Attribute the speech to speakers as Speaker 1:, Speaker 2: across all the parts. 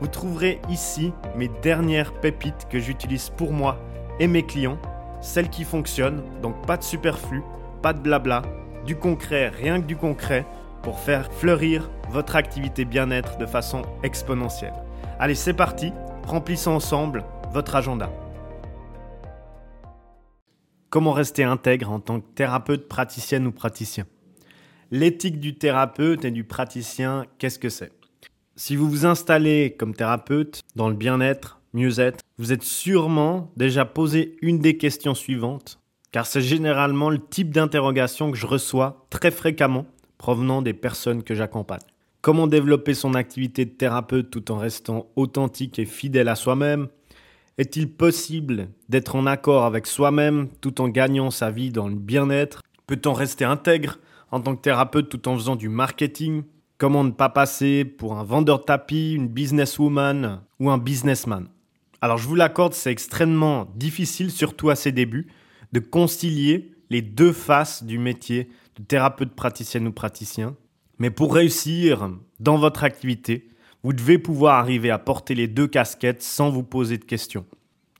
Speaker 1: Vous trouverez ici mes dernières pépites que j'utilise pour moi et mes clients, celles qui fonctionnent, donc pas de superflu, pas de blabla, du concret, rien que du concret, pour faire fleurir votre activité bien-être de façon exponentielle. Allez, c'est parti, remplissons ensemble votre agenda. Comment rester intègre en tant que thérapeute, praticienne ou praticien? L'éthique du thérapeute et du praticien, qu'est-ce que c'est? Si vous vous installez comme thérapeute dans le bien-être, mieux-être, vous êtes sûrement déjà posé une des questions suivantes, car c'est généralement le type d'interrogation que je reçois très fréquemment provenant des personnes que j'accompagne. Comment développer son activité de thérapeute tout en restant authentique et fidèle à soi-même? Est-il possible d'être en accord avec soi-même tout en gagnant sa vie dans le bien-être? Peut-on rester intègre en tant que thérapeute tout en faisant du marketing? Comment ne pas passer pour un vendeur de tapis, une businesswoman ou un businessman Alors je vous l'accorde, c'est extrêmement difficile, surtout à ses débuts, de concilier les deux faces du métier de thérapeute praticienne ou praticien. Mais pour réussir dans votre activité, vous devez pouvoir arriver à porter les deux casquettes sans vous poser de questions.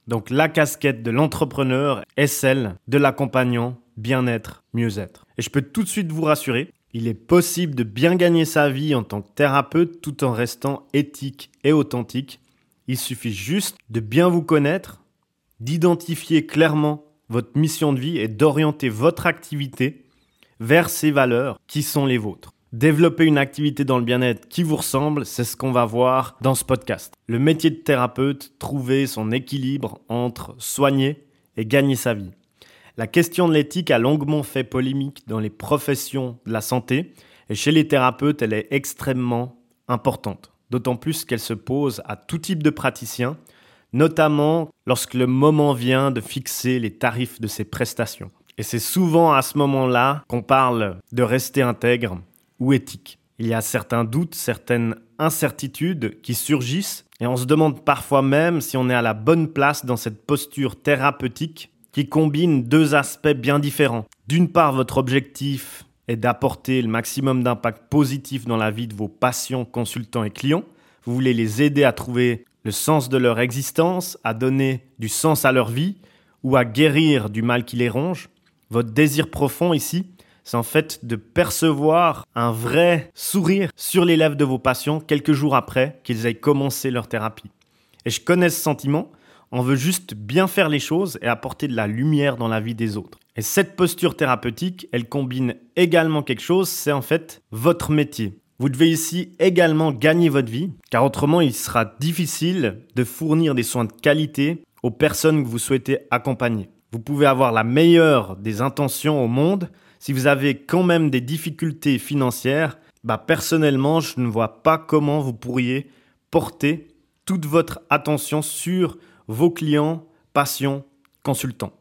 Speaker 1: Donc la casquette de l'entrepreneur est celle de l'accompagnant bien-être, mieux-être. Et je peux tout de suite vous rassurer, il est possible de bien gagner sa vie en tant que thérapeute tout en restant éthique et authentique. Il suffit juste de bien vous connaître, d'identifier clairement votre mission de vie et d'orienter votre activité vers ces valeurs qui sont les vôtres. Développer une activité dans le bien-être qui vous ressemble, c'est ce qu'on va voir dans ce podcast. Le métier de thérapeute, trouver son équilibre entre soigner et gagner sa vie. La question de l'éthique a longuement fait polémique dans les professions de la santé et chez les thérapeutes, elle est extrêmement importante. D'autant plus qu'elle se pose à tout type de praticien, notamment lorsque le moment vient de fixer les tarifs de ses prestations. Et c'est souvent à ce moment-là qu'on parle de rester intègre ou éthique. Il y a certains doutes, certaines incertitudes qui surgissent et on se demande parfois même si on est à la bonne place dans cette posture thérapeutique qui combine deux aspects bien différents. D'une part, votre objectif est d'apporter le maximum d'impact positif dans la vie de vos patients, consultants et clients. Vous voulez les aider à trouver le sens de leur existence, à donner du sens à leur vie ou à guérir du mal qui les ronge. Votre désir profond ici, c'est en fait de percevoir un vrai sourire sur les lèvres de vos patients quelques jours après qu'ils aient commencé leur thérapie. Et je connais ce sentiment, on veut juste bien faire les choses et apporter de la lumière dans la vie des autres. Et cette posture thérapeutique, elle combine également quelque chose, c'est en fait votre métier. Vous devez ici également gagner votre vie, car autrement il sera difficile de fournir des soins de qualité aux personnes que vous souhaitez accompagner. Vous pouvez avoir la meilleure des intentions au monde, si vous avez quand même des difficultés financières, bah personnellement, je ne vois pas comment vous pourriez porter toute votre attention sur vos clients, patients, consultants.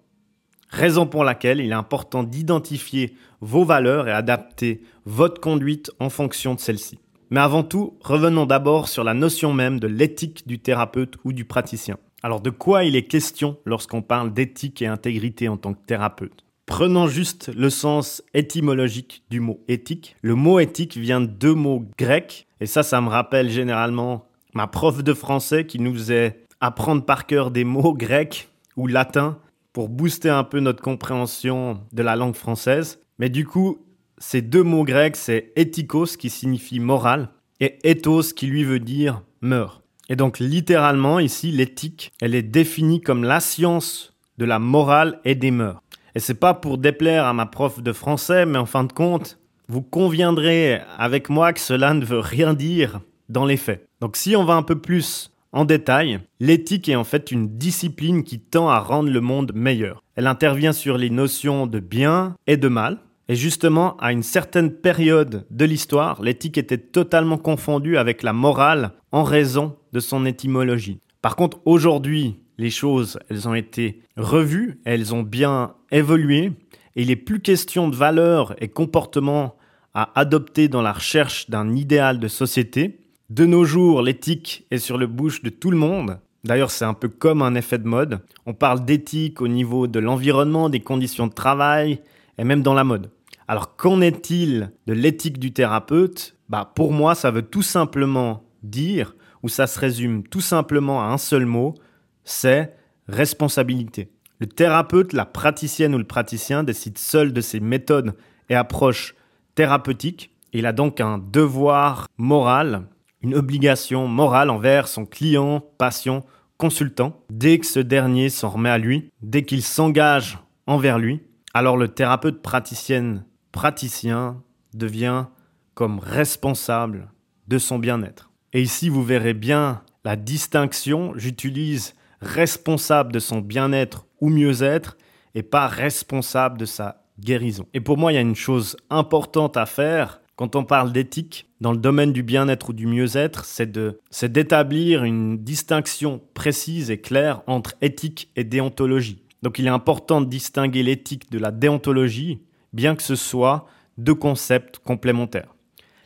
Speaker 1: Raison pour laquelle il est important d'identifier vos valeurs et adapter votre conduite en fonction de celles-ci. Mais avant tout, revenons d'abord sur la notion même de l'éthique du thérapeute ou du praticien. Alors de quoi il est question lorsqu'on parle d'éthique et intégrité en tant que thérapeute? Prenons juste le sens étymologique du mot éthique. Le mot éthique vient de deux mots grecs, et ça, ça me rappelle généralement ma prof de français qui nous faisait apprendre par cœur des mots grecs ou latins pour booster un peu notre compréhension de la langue française. Mais du coup, ces deux mots grecs, c'est ethikos qui signifie moral et ethos qui lui veut dire meurt. Et donc littéralement ici, l'éthique, elle est définie comme la science de la morale et des mœurs. Et c'est pas pour déplaire à ma prof de français, mais en fin de compte, vous conviendrez avec moi que cela ne veut rien dire dans les faits. Donc si on va un peu plus en détail, l'éthique est en fait une discipline qui tend à rendre le monde meilleur. Elle intervient sur les notions de bien et de mal. Et justement, à une certaine période de l'histoire, l'éthique était totalement confondue avec la morale en raison de son étymologie. Par contre, aujourd'hui, les choses, elles ont été revues, elles ont bien évolué, et il n'est plus question de valeurs et comportements à adopter dans la recherche d'un idéal de société. De nos jours, l'éthique est sur le bouche de tout le monde. D'ailleurs, c'est un peu comme un effet de mode. On parle d'éthique au niveau de l'environnement, des conditions de travail et même dans la mode. Alors, qu'en est-il de l'éthique du thérapeute? Bah, Pour moi, ça veut tout simplement dire, ou ça se résume tout simplement à un seul mot, c'est responsabilité. Le thérapeute, la praticienne ou le praticien décide seul de ses méthodes et approches thérapeutiques. Il a donc un devoir moral, une obligation morale envers son client, patient, consultant, dès que ce dernier s'en remet à lui, dès qu'il s'engage envers lui. Alors le thérapeute praticienne, praticien devient comme responsable de son bien-être. Et ici, vous verrez bien la distinction. J'utilise responsable de son bien-être ou mieux-être et pas responsable de sa guérison. Et pour moi, il y a une chose importante à faire quand on parle d'éthique dans le domaine du bien-être ou du mieux-être, c'est d'établir une distinction précise et claire entre éthique et déontologie. Donc il est important de distinguer l'éthique de la déontologie, bien que ce soit deux concepts complémentaires.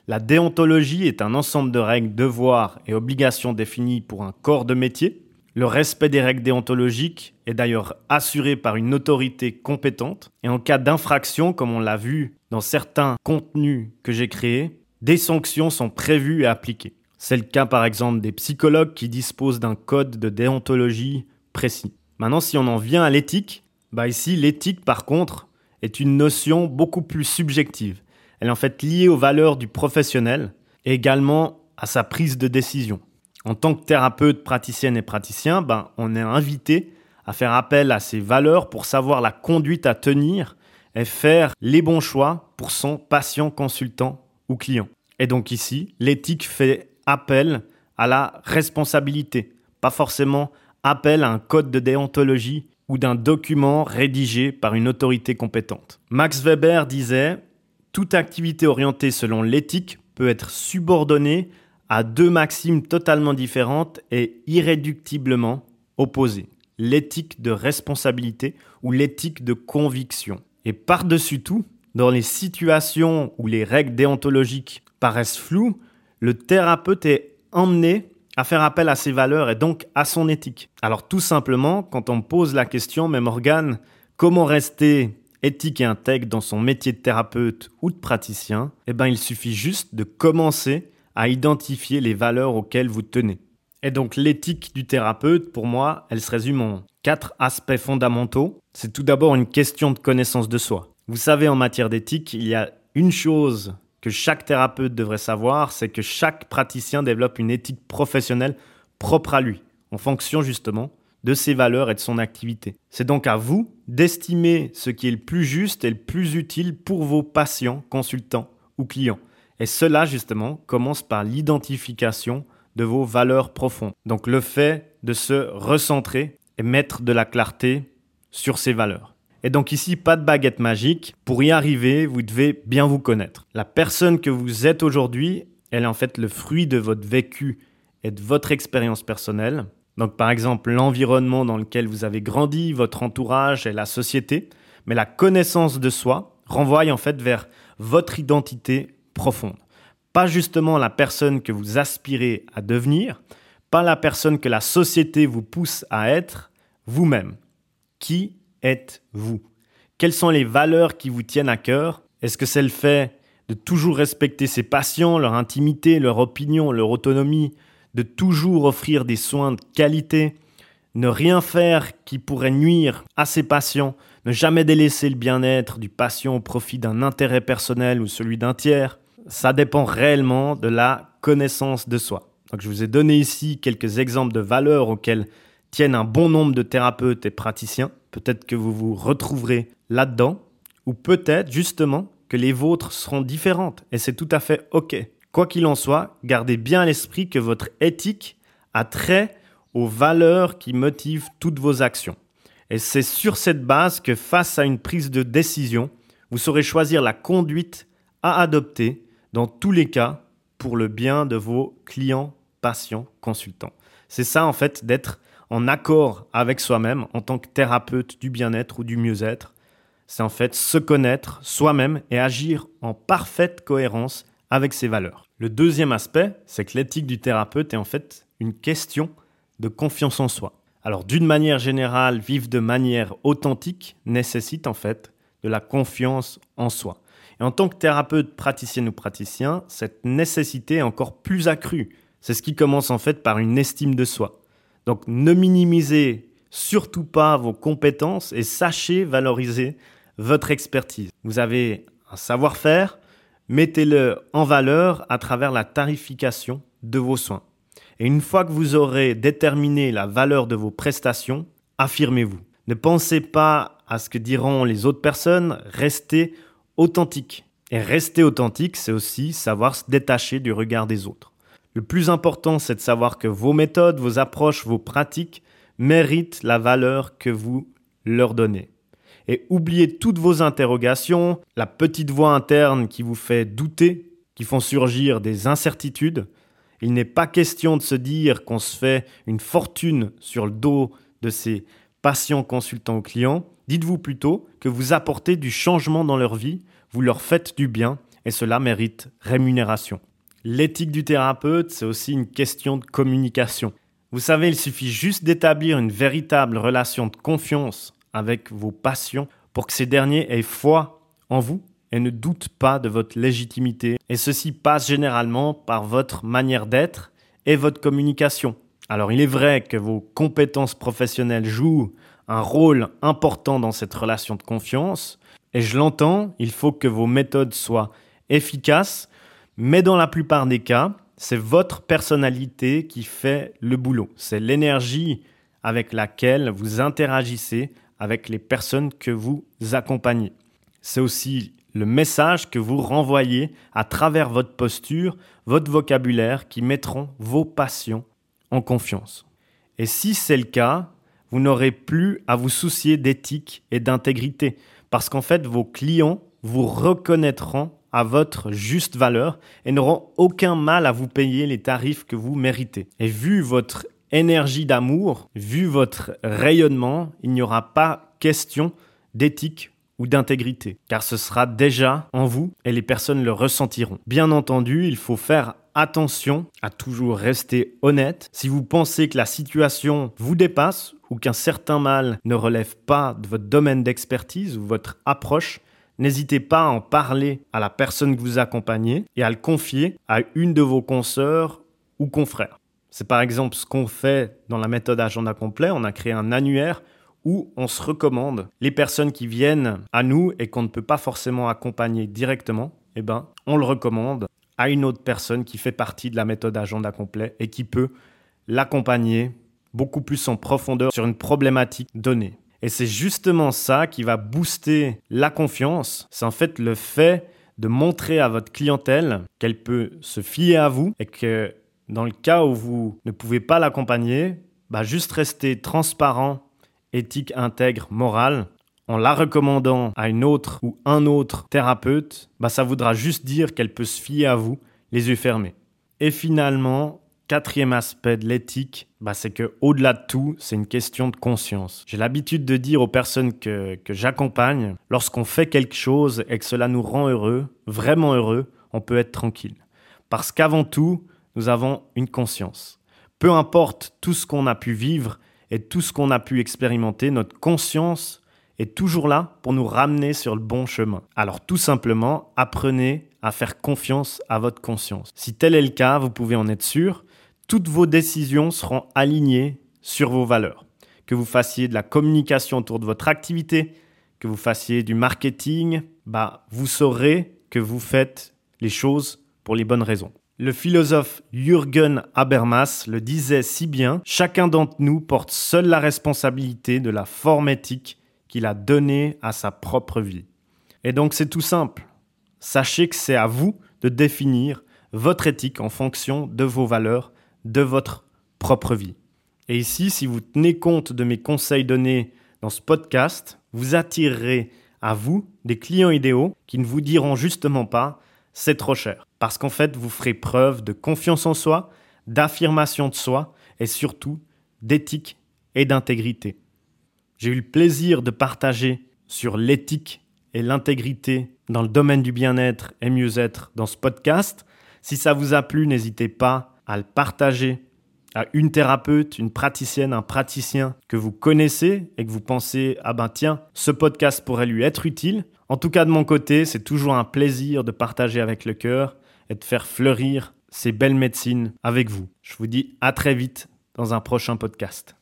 Speaker 1: La déontologie est un ensemble de règles, devoirs et obligations définies pour un corps de métier, le respect des règles déontologiques est d'ailleurs assuré par une autorité compétente et en cas d'infraction, comme on l'a vu dans certains contenus que j'ai créés, des sanctions sont prévues et appliquées. C'est le cas par exemple des psychologues qui disposent d'un code de déontologie précis. Maintenant, si on en vient à l'éthique, bah ici, l'éthique par contre est une notion beaucoup plus subjective. Elle est en fait liée aux valeurs du professionnel et également à sa prise de décision en tant que thérapeute, praticienne et praticien, ben, on est invité à faire appel à ces valeurs pour savoir la conduite à tenir et faire les bons choix pour son patient, consultant ou client. Et donc ici, l'éthique fait appel à la responsabilité, pas forcément appel à un code de déontologie ou d'un document rédigé par une autorité compétente. Max Weber disait Toute activité orientée selon l'éthique peut être subordonnée à deux maximes totalement différentes et irréductiblement opposées. L'éthique de responsabilité ou l'éthique de conviction. Et par-dessus tout, dans les situations où les règles déontologiques paraissent floues, le thérapeute est emmené à faire appel à ses valeurs et donc à son éthique. Alors tout simplement, quand on pose la question, même Morgane, comment rester éthique et intègre dans son métier de thérapeute ou de praticien, eh ben il suffit juste de commencer à identifier les valeurs auxquelles vous tenez. Et donc l'éthique du thérapeute, pour moi, elle se résume en quatre aspects fondamentaux. C'est tout d'abord une question de connaissance de soi. Vous savez, en matière d'éthique, il y a une chose que chaque thérapeute devrait savoir, c'est que chaque praticien développe une éthique professionnelle propre à lui, en fonction justement de ses valeurs et de son activité. C'est donc à vous d'estimer ce qui est le plus juste et le plus utile pour vos patients, consultants ou clients. Et cela, justement, commence par l'identification de vos valeurs profondes. Donc le fait de se recentrer et mettre de la clarté sur ces valeurs. Et donc ici, pas de baguette magique. Pour y arriver, vous devez bien vous connaître. La personne que vous êtes aujourd'hui, elle est en fait le fruit de votre vécu et de votre expérience personnelle. Donc par exemple, l'environnement dans lequel vous avez grandi, votre entourage et la société. Mais la connaissance de soi renvoie en fait vers votre identité profonde. Pas justement la personne que vous aspirez à devenir, pas la personne que la société vous pousse à être, vous-même. Qui êtes-vous? Quelles sont les valeurs qui vous tiennent à cœur? Est-ce que c'est le fait de toujours respecter ses patients, leur intimité, leur opinion, leur autonomie, de toujours offrir des soins de qualité, ne rien faire qui pourrait nuire à ses patients, ne jamais délaisser le bien-être du patient au profit d'un intérêt personnel ou celui d'un tiers, ça dépend réellement de la connaissance de soi. Donc je vous ai donné ici quelques exemples de valeurs auxquelles tiennent un bon nombre de thérapeutes et praticiens. Peut-être que vous vous retrouverez là-dedans, ou peut-être justement que les vôtres seront différentes, et c'est tout à fait OK. Quoi qu'il en soit, gardez bien à l'esprit que votre éthique a trait aux valeurs qui motivent toutes vos actions. Et c'est sur cette base que face à une prise de décision, vous saurez choisir la conduite à adopter dans tous les cas pour le bien de vos clients, patients, consultants. C'est ça en fait d'être en accord avec soi-même en tant que thérapeute du bien-être ou du mieux-être. C'est en fait se connaître soi-même et agir en parfaite cohérence avec ses valeurs. Le deuxième aspect, c'est que l'éthique du thérapeute est en fait une question de confiance en soi. Alors d'une manière générale, vivre de manière authentique nécessite en fait de la confiance en soi. Et en tant que thérapeute, praticienne ou praticien, cette nécessité est encore plus accrue. C'est ce qui commence en fait par une estime de soi. Donc ne minimisez surtout pas vos compétences et sachez valoriser votre expertise. Vous avez un savoir-faire, mettez-le en valeur à travers la tarification de vos soins. Et une fois que vous aurez déterminé la valeur de vos prestations, affirmez-vous. Ne pensez pas à ce que diront les autres personnes, restez authentique. Et rester authentique, c'est aussi savoir se détacher du regard des autres. Le plus important, c'est de savoir que vos méthodes, vos approches, vos pratiques méritent la valeur que vous leur donnez. Et oubliez toutes vos interrogations, la petite voix interne qui vous fait douter, qui font surgir des incertitudes. Il n'est pas question de se dire qu'on se fait une fortune sur le dos de ces patients consultants ou clients. Dites-vous plutôt que vous apportez du changement dans leur vie, vous leur faites du bien et cela mérite rémunération. L'éthique du thérapeute, c'est aussi une question de communication. Vous savez, il suffit juste d'établir une véritable relation de confiance avec vos patients pour que ces derniers aient foi en vous et ne doutent pas de votre légitimité. Et ceci passe généralement par votre manière d'être et votre communication. Alors il est vrai que vos compétences professionnelles jouent un rôle important dans cette relation de confiance, et je l'entends, il faut que vos méthodes soient efficaces, mais dans la plupart des cas, c'est votre personnalité qui fait le boulot. C'est l'énergie avec laquelle vous interagissez avec les personnes que vous accompagnez. C'est aussi le message que vous renvoyez à travers votre posture, votre vocabulaire qui mettront vos patients en confiance. Et si c'est le cas, vous n'aurez plus à vous soucier d'éthique et d'intégrité, parce qu'en fait, vos clients vous reconnaîtront à votre juste valeur et n'auront aucun mal à vous payer les tarifs que vous méritez. Et vu votre énergie d'amour, vu votre rayonnement, il n'y aura pas question d'éthique ou d'intégrité, car ce sera déjà en vous et les personnes le ressentiront. Bien entendu, il faut faire attention à toujours rester honnête. Si vous pensez que la situation vous dépasse ou qu'un certain mal ne relève pas de votre domaine d'expertise ou votre approche, n'hésitez pas à en parler à la personne que vous accompagnez et à le confier à une de vos consoeurs ou confrères. C'est par exemple ce qu'on fait dans la méthode agenda complet. On a créé un annuaire où on se recommande les personnes qui viennent à nous et qu'on ne peut pas forcément accompagner directement. Eh ben, on le recommande à une autre personne qui fait partie de la méthode agenda complet et qui peut l'accompagner beaucoup plus en profondeur sur une problématique donnée. Et c'est justement ça qui va booster la confiance. C'est en fait le fait de montrer à votre clientèle qu'elle peut se fier à vous et que dans le cas où vous ne pouvez pas l'accompagner, bah juste rester transparent, éthique, intègre, moral, en la recommandant à une autre ou un autre thérapeute, bah ça voudra juste dire qu'elle peut se fier à vous, les yeux fermés. Et finalement, quatrième aspect de l'éthique, bah c'est que au-delà de tout, c'est une question de conscience. J'ai l'habitude de dire aux personnes que, que j'accompagne, lorsqu'on fait quelque chose et que cela nous rend heureux, vraiment heureux, on peut être tranquille. Parce qu'avant tout, nous avons une conscience. Peu importe tout ce qu'on a pu vivre et tout ce qu'on a pu expérimenter, notre conscience est toujours là pour nous ramener sur le bon chemin. Alors tout simplement, apprenez à faire confiance à votre conscience. Si tel est le cas, vous pouvez en être sûr, toutes vos décisions seront alignées sur vos valeurs. Que vous fassiez de la communication autour de votre activité, que vous fassiez du marketing, bah, vous saurez que vous faites les choses pour les bonnes raisons. Le philosophe Jürgen Habermas le disait si bien, chacun d'entre nous porte seul la responsabilité de la forme éthique qu'il a donnée à sa propre vie. Et donc c'est tout simple. Sachez que c'est à vous de définir votre éthique en fonction de vos valeurs, de votre propre vie. Et ici, si vous tenez compte de mes conseils donnés dans ce podcast, vous attirerez à vous des clients idéaux qui ne vous diront justement pas c'est trop cher. Parce qu'en fait, vous ferez preuve de confiance en soi, d'affirmation de soi et surtout d'éthique et d'intégrité. J'ai eu le plaisir de partager sur l'éthique et l'intégrité dans le domaine du bien-être et mieux-être dans ce podcast. Si ça vous a plu, n'hésitez pas à le partager à une thérapeute, une praticienne, un praticien que vous connaissez et que vous pensez ah ben tiens, ce podcast pourrait lui être utile. En tout cas de mon côté, c'est toujours un plaisir de partager avec le cœur et de faire fleurir ces belles médecines avec vous. Je vous dis à très vite dans un prochain podcast.